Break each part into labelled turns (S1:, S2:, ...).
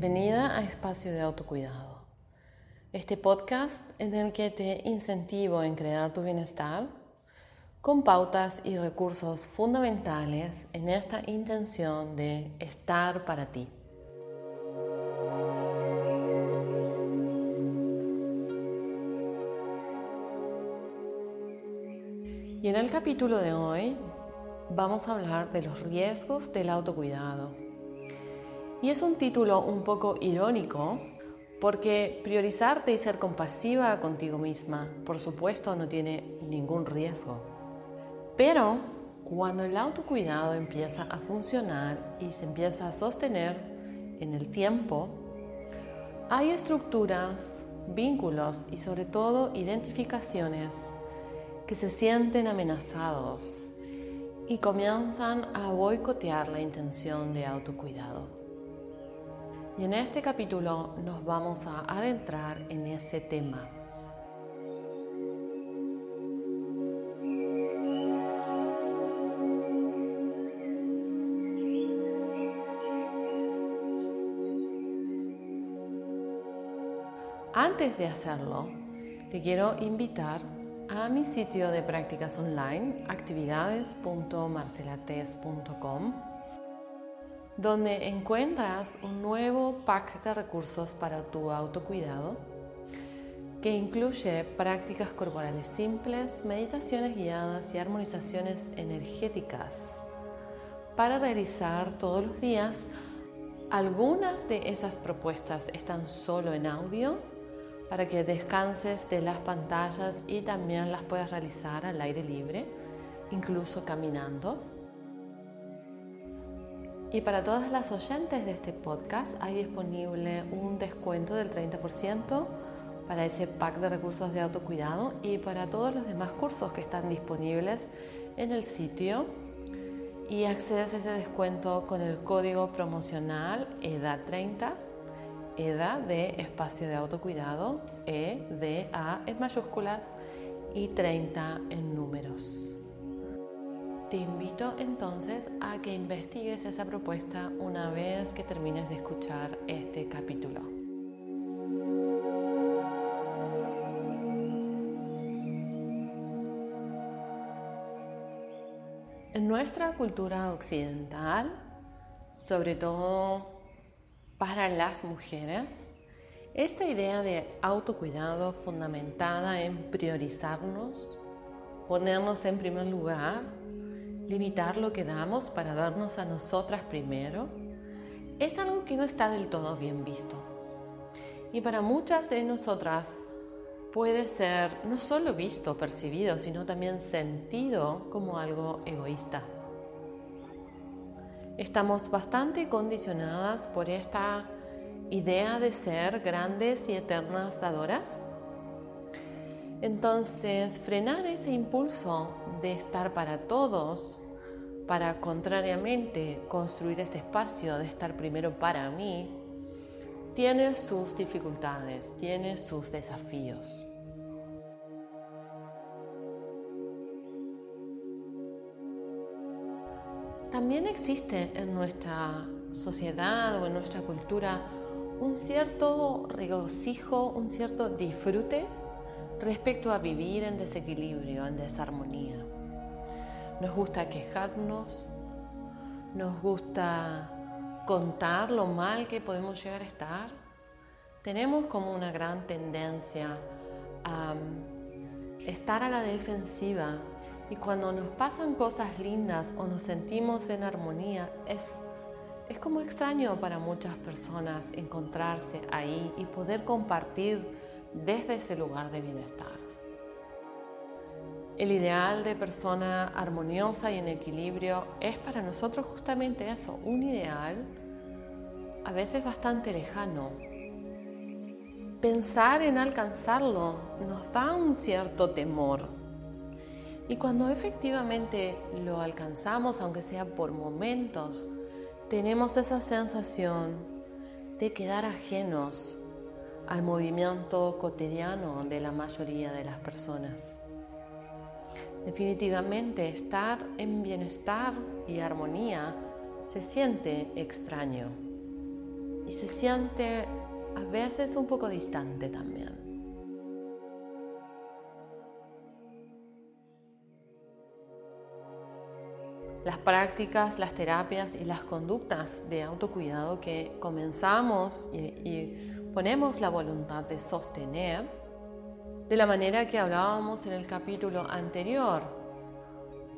S1: Bienvenida a Espacio de Autocuidado, este podcast en el que te incentivo en crear tu bienestar con pautas y recursos fundamentales en esta intención de estar para ti. Y en el capítulo de hoy vamos a hablar de los riesgos del autocuidado y es un título un poco irónico porque priorizarte y ser compasiva contigo misma, por supuesto, no tiene ningún riesgo. Pero cuando el autocuidado empieza a funcionar y se empieza a sostener en el tiempo, hay estructuras, vínculos y sobre todo identificaciones que se sienten amenazados y comienzan a boicotear la intención de autocuidado. Y en este capítulo nos vamos a adentrar en ese tema. Antes de hacerlo, te quiero invitar a mi sitio de prácticas online, actividades.marcelates.com donde encuentras un nuevo pack de recursos para tu autocuidado que incluye prácticas corporales simples, meditaciones guiadas y armonizaciones energéticas para realizar todos los días. Algunas de esas propuestas están solo en audio para que descanses de las pantallas y también las puedas realizar al aire libre, incluso caminando. Y para todas las oyentes de este podcast hay disponible un descuento del 30% para ese pack de recursos de autocuidado y para todos los demás cursos que están disponibles en el sitio. Y accedes a ese descuento con el código promocional EDA30, EDA de espacio de autocuidado, E, D, A en mayúsculas y 30 en números. Te invito entonces a que investigues esa propuesta una vez que termines de escuchar este capítulo. En nuestra cultura occidental, sobre todo para las mujeres, esta idea de autocuidado fundamentada en priorizarnos, ponernos en primer lugar, limitar lo que damos para darnos a nosotras primero, es algo que no está del todo bien visto. Y para muchas de nosotras puede ser no solo visto, percibido, sino también sentido como algo egoísta. Estamos bastante condicionadas por esta idea de ser grandes y eternas dadoras. Entonces, frenar ese impulso de estar para todos, para contrariamente construir este espacio de estar primero para mí, tiene sus dificultades, tiene sus desafíos. También existe en nuestra sociedad o en nuestra cultura un cierto regocijo, un cierto disfrute respecto a vivir en desequilibrio, en desarmonía. Nos gusta quejarnos, nos gusta contar lo mal que podemos llegar a estar. Tenemos como una gran tendencia a estar a la defensiva y cuando nos pasan cosas lindas o nos sentimos en armonía, es, es como extraño para muchas personas encontrarse ahí y poder compartir desde ese lugar de bienestar. El ideal de persona armoniosa y en equilibrio es para nosotros justamente eso, un ideal a veces bastante lejano. Pensar en alcanzarlo nos da un cierto temor. Y cuando efectivamente lo alcanzamos, aunque sea por momentos, tenemos esa sensación de quedar ajenos al movimiento cotidiano de la mayoría de las personas. Definitivamente estar en bienestar y armonía se siente extraño. y se siente a veces un poco distante también. Las prácticas, las terapias y las conductas de autocuidado que comenzamos y, y ponemos la voluntad de sostener, de la manera que hablábamos en el capítulo anterior,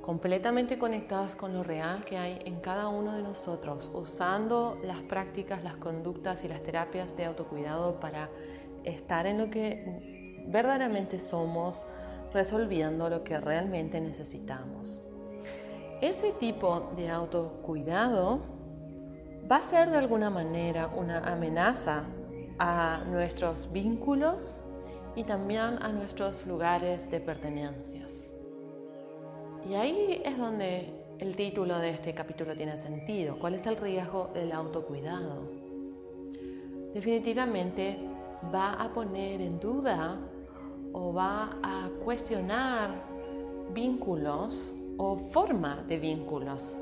S1: completamente conectadas con lo real que hay en cada uno de nosotros, usando las prácticas, las conductas y las terapias de autocuidado para estar en lo que verdaderamente somos, resolviendo lo que realmente necesitamos. Ese tipo de autocuidado va a ser de alguna manera una amenaza a nuestros vínculos y también a nuestros lugares de pertenencias. Y ahí es donde el título de este capítulo tiene sentido. ¿Cuál es el riesgo del autocuidado? Definitivamente va a poner en duda o va a cuestionar vínculos o forma de vínculos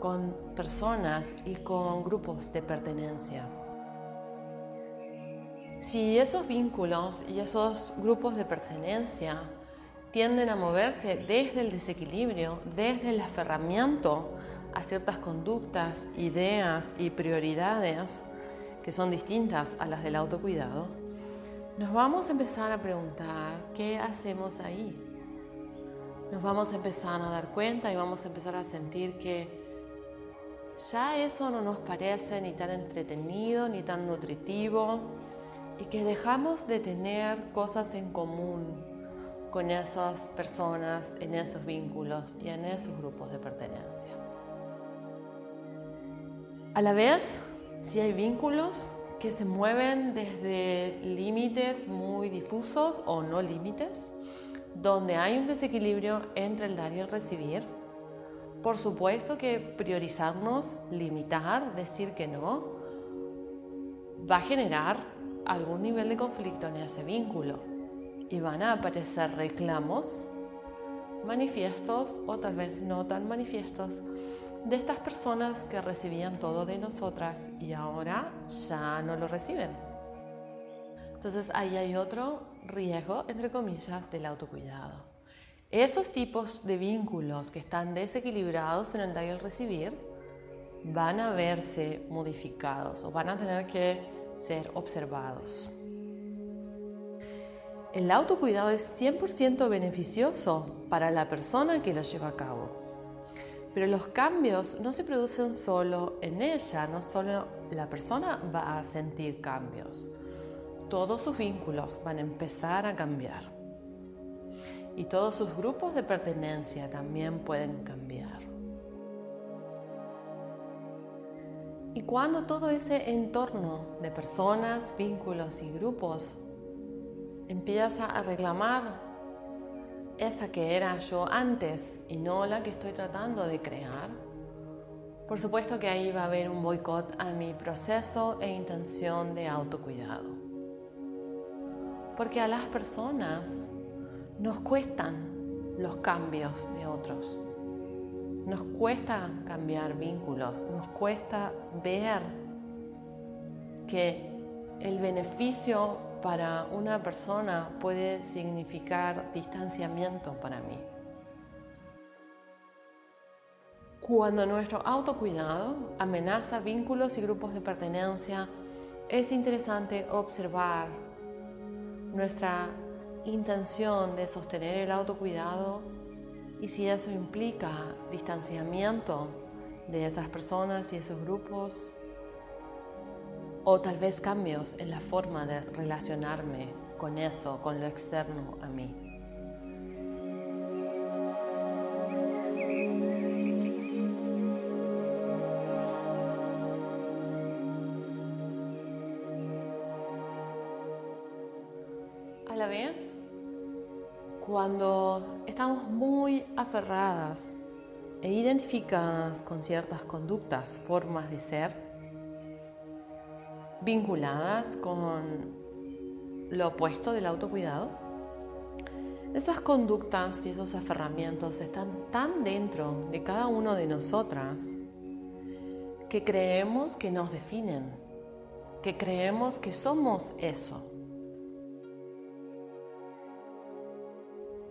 S1: con personas y con grupos de pertenencia. Si esos vínculos y esos grupos de pertenencia tienden a moverse desde el desequilibrio, desde el aferramiento a ciertas conductas, ideas y prioridades que son distintas a las del autocuidado, nos vamos a empezar a preguntar qué hacemos ahí. Nos vamos a empezar a dar cuenta y vamos a empezar a sentir que ya eso no nos parece ni tan entretenido ni tan nutritivo y que dejamos de tener cosas en común con esas personas, en esos vínculos y en esos grupos de pertenencia. A la vez, si hay vínculos que se mueven desde límites muy difusos o no límites, donde hay un desequilibrio entre el dar y el recibir, por supuesto que priorizarnos, limitar, decir que no, va a generar algún nivel de conflicto en ese vínculo y van a aparecer reclamos manifiestos o tal vez no tan manifiestos de estas personas que recibían todo de nosotras y ahora ya no lo reciben. Entonces ahí hay otro riesgo, entre comillas, del autocuidado. Estos tipos de vínculos que están desequilibrados en el dar y el recibir van a verse modificados o van a tener que ser observados. El autocuidado es 100% beneficioso para la persona que lo lleva a cabo. Pero los cambios no se producen solo en ella, no solo la persona va a sentir cambios. Todos sus vínculos van a empezar a cambiar. Y todos sus grupos de pertenencia también pueden cambiar. Y cuando todo ese entorno de personas, vínculos y grupos empieza a reclamar esa que era yo antes y no la que estoy tratando de crear, por supuesto que ahí va a haber un boicot a mi proceso e intención de autocuidado. Porque a las personas nos cuestan los cambios de otros. Nos cuesta cambiar vínculos, nos cuesta ver que el beneficio para una persona puede significar distanciamiento para mí. Cuando nuestro autocuidado amenaza vínculos y grupos de pertenencia, es interesante observar nuestra intención de sostener el autocuidado y si eso implica distanciamiento de esas personas y esos grupos o tal vez cambios en la forma de relacionarme con eso, con lo externo a mí. A la vez, cuando estamos muy aferradas e identificadas con ciertas conductas, formas de ser, vinculadas con lo opuesto del autocuidado. Esas conductas y esos aferramientos están tan dentro de cada uno de nosotras que creemos que nos definen que creemos que somos eso.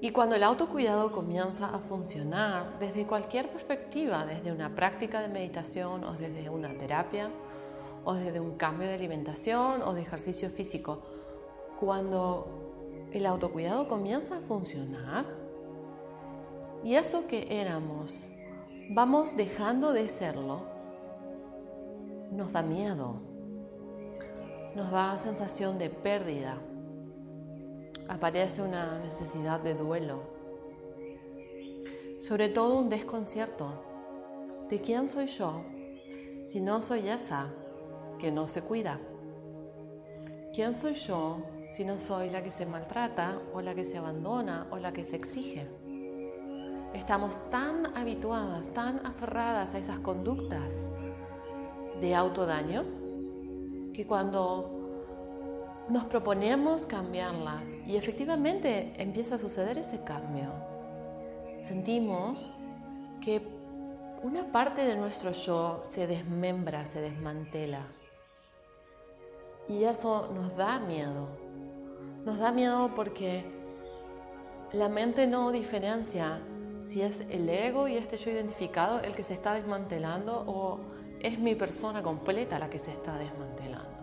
S1: Y cuando el autocuidado comienza a funcionar desde cualquier perspectiva, desde una práctica de meditación o desde una terapia o desde un cambio de alimentación o de ejercicio físico, cuando el autocuidado comienza a funcionar y eso que éramos, vamos dejando de serlo, nos da miedo, nos da sensación de pérdida aparece una necesidad de duelo, sobre todo un desconcierto de quién soy yo si no soy esa que no se cuida. ¿Quién soy yo si no soy la que se maltrata o la que se abandona o la que se exige? Estamos tan habituadas, tan aferradas a esas conductas de autodaño que cuando nos proponemos cambiarlas y efectivamente empieza a suceder ese cambio. Sentimos que una parte de nuestro yo se desmembra, se desmantela. Y eso nos da miedo. Nos da miedo porque la mente no diferencia si es el ego y este yo identificado el que se está desmantelando o es mi persona completa la que se está desmantelando.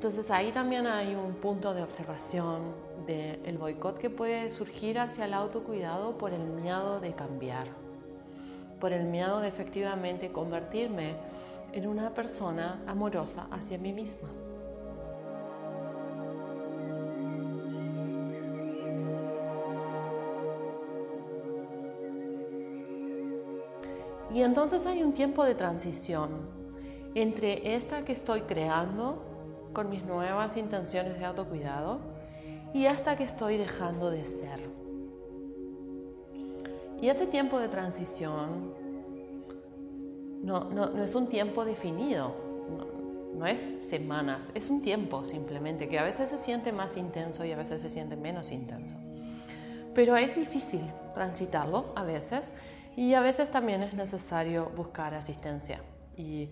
S1: Entonces ahí también hay un punto de observación del boicot que puede surgir hacia el autocuidado por el miedo de cambiar, por el miedo de efectivamente convertirme en una persona amorosa hacia mí misma. Y entonces hay un tiempo de transición entre esta que estoy creando con mis nuevas intenciones de autocuidado y hasta que estoy dejando de ser. Y ese tiempo de transición no, no, es un tiempo definido, no, no, es semanas, es un tiempo simplemente que a veces se siente más intenso y a veces se siente menos intenso. Pero es difícil transitarlo a veces y a veces también es necesario buscar asistencia. Y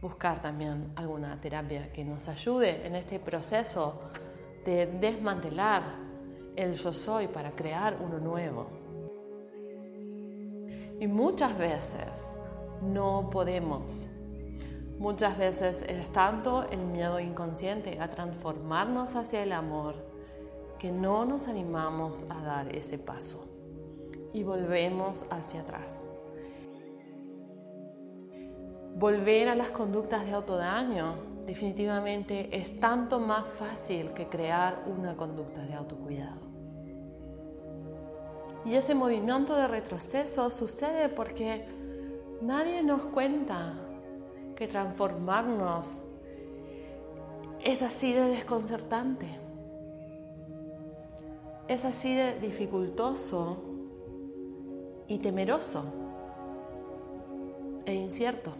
S1: buscar también alguna terapia que nos ayude en este proceso de desmantelar el yo soy para crear uno nuevo. Y muchas veces no podemos. Muchas veces es tanto el miedo inconsciente a transformarnos hacia el amor que no nos animamos a dar ese paso y volvemos hacia atrás. Volver a las conductas de autodaño definitivamente es tanto más fácil que crear una conducta de autocuidado. Y ese movimiento de retroceso sucede porque nadie nos cuenta que transformarnos es así de desconcertante, es así de dificultoso y temeroso e incierto.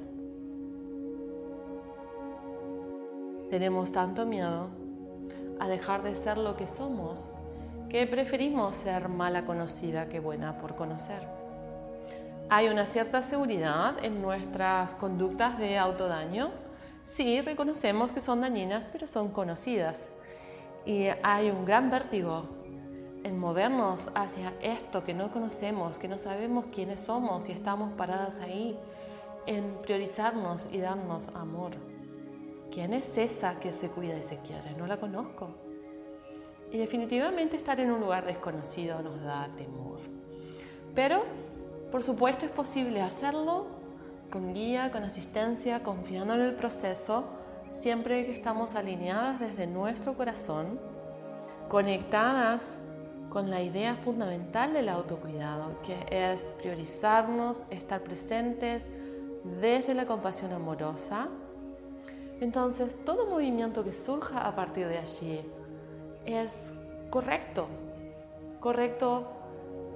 S1: Tenemos tanto miedo a dejar de ser lo que somos que preferimos ser mala conocida que buena por conocer. Hay una cierta seguridad en nuestras conductas de autodaño. Sí, reconocemos que son dañinas, pero son conocidas. Y hay un gran vértigo en movernos hacia esto que no conocemos, que no sabemos quiénes somos y estamos paradas ahí, en priorizarnos y darnos amor. ¿Quién es esa que se cuida y se quiere? No la conozco. Y definitivamente estar en un lugar desconocido nos da temor. Pero, por supuesto, es posible hacerlo con guía, con asistencia, confiando en el proceso, siempre que estamos alineadas desde nuestro corazón, conectadas con la idea fundamental del autocuidado, que es priorizarnos, estar presentes desde la compasión amorosa entonces, todo movimiento que surja a partir de allí es correcto, correcto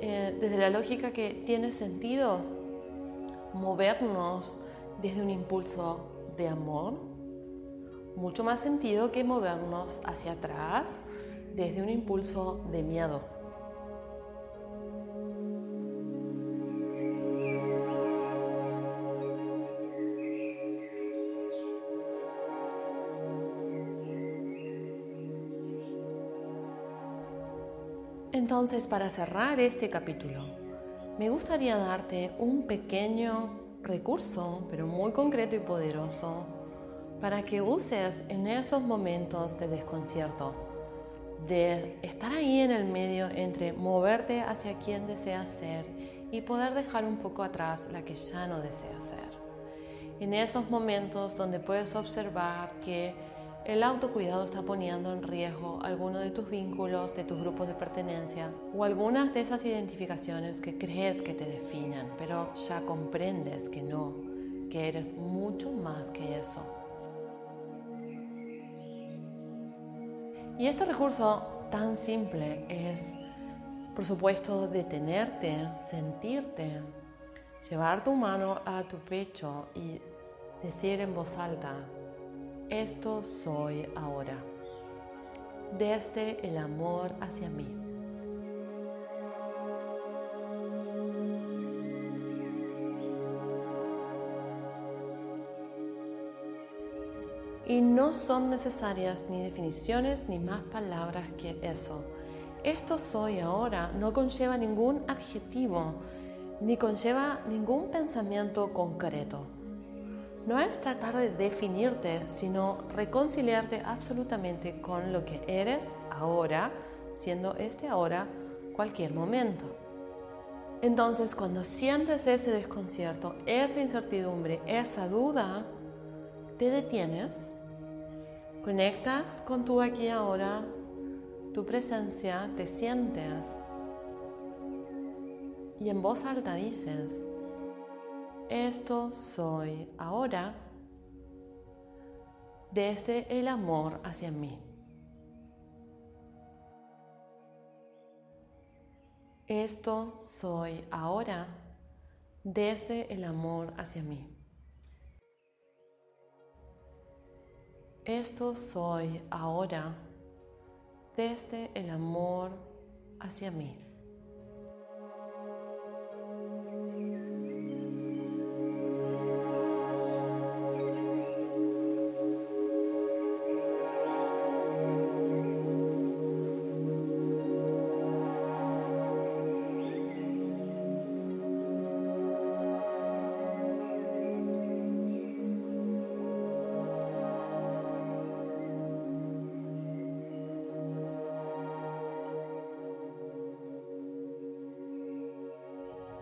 S1: eh, desde la lógica que tiene sentido movernos desde un impulso de amor, mucho más sentido que movernos hacia atrás desde un impulso de miedo. Entonces, para cerrar este capítulo, me gustaría darte un pequeño recurso, pero muy concreto y poderoso, para que uses en esos momentos de desconcierto, de estar ahí en el medio entre moverte hacia quien deseas ser y poder dejar un poco atrás la que ya no deseas ser. En esos momentos donde puedes observar que el autocuidado está poniendo en riesgo alguno de tus vínculos, de tus grupos de pertenencia o algunas de esas identificaciones que crees que te definen, pero ya comprendes que no, que eres mucho más que eso. Y este recurso tan simple es, por supuesto, detenerte, sentirte, llevar tu mano a tu pecho y decir en voz alta, esto soy ahora, desde el amor hacia mí. Y no son necesarias ni definiciones ni más palabras que eso. Esto soy ahora no conlleva ningún adjetivo ni conlleva ningún pensamiento concreto no es tratar de definirte, sino reconciliarte absolutamente con lo que eres ahora, siendo este ahora cualquier momento. Entonces, cuando sientes ese desconcierto, esa incertidumbre, esa duda, te detienes, conectas con tu aquí ahora, tu presencia, te sientes y en voz alta dices, esto soy ahora desde el amor hacia mí. Esto soy ahora desde el amor hacia mí. Esto soy ahora desde el amor hacia mí.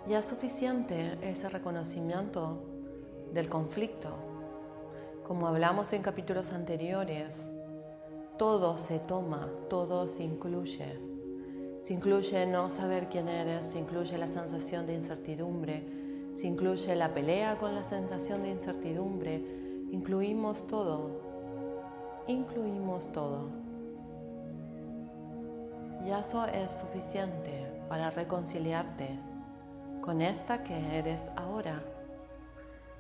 S1: Ya es suficiente ese reconocimiento del conflicto. Como hablamos en capítulos anteriores, todo se toma, todo se incluye. Se incluye no saber quién eres, se incluye la sensación de incertidumbre, se incluye la pelea con la sensación de incertidumbre. Incluimos todo, incluimos todo. Y eso es suficiente para reconciliarte con esta que eres ahora,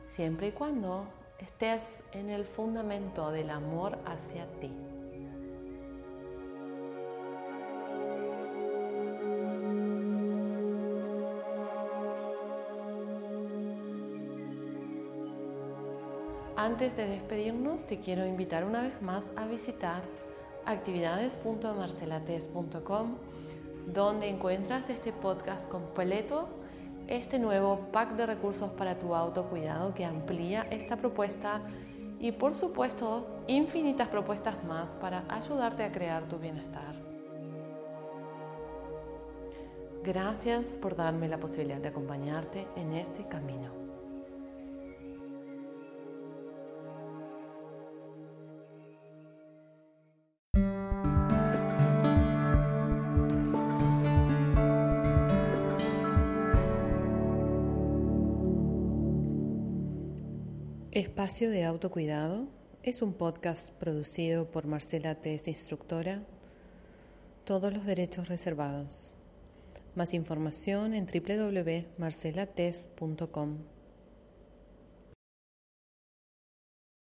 S1: siempre y cuando estés en el fundamento del amor hacia ti. Antes de despedirnos, te quiero invitar una vez más a visitar actividades.marcelates.com, donde encuentras este podcast completo este nuevo pack de recursos para tu autocuidado que amplía esta propuesta y por supuesto infinitas propuestas más para ayudarte a crear tu bienestar. Gracias por darme la posibilidad de acompañarte en este camino. Espacio de Autocuidado es un podcast producido por Marcela Tess, instructora. Todos los derechos reservados. Más información en www.marcelates.com.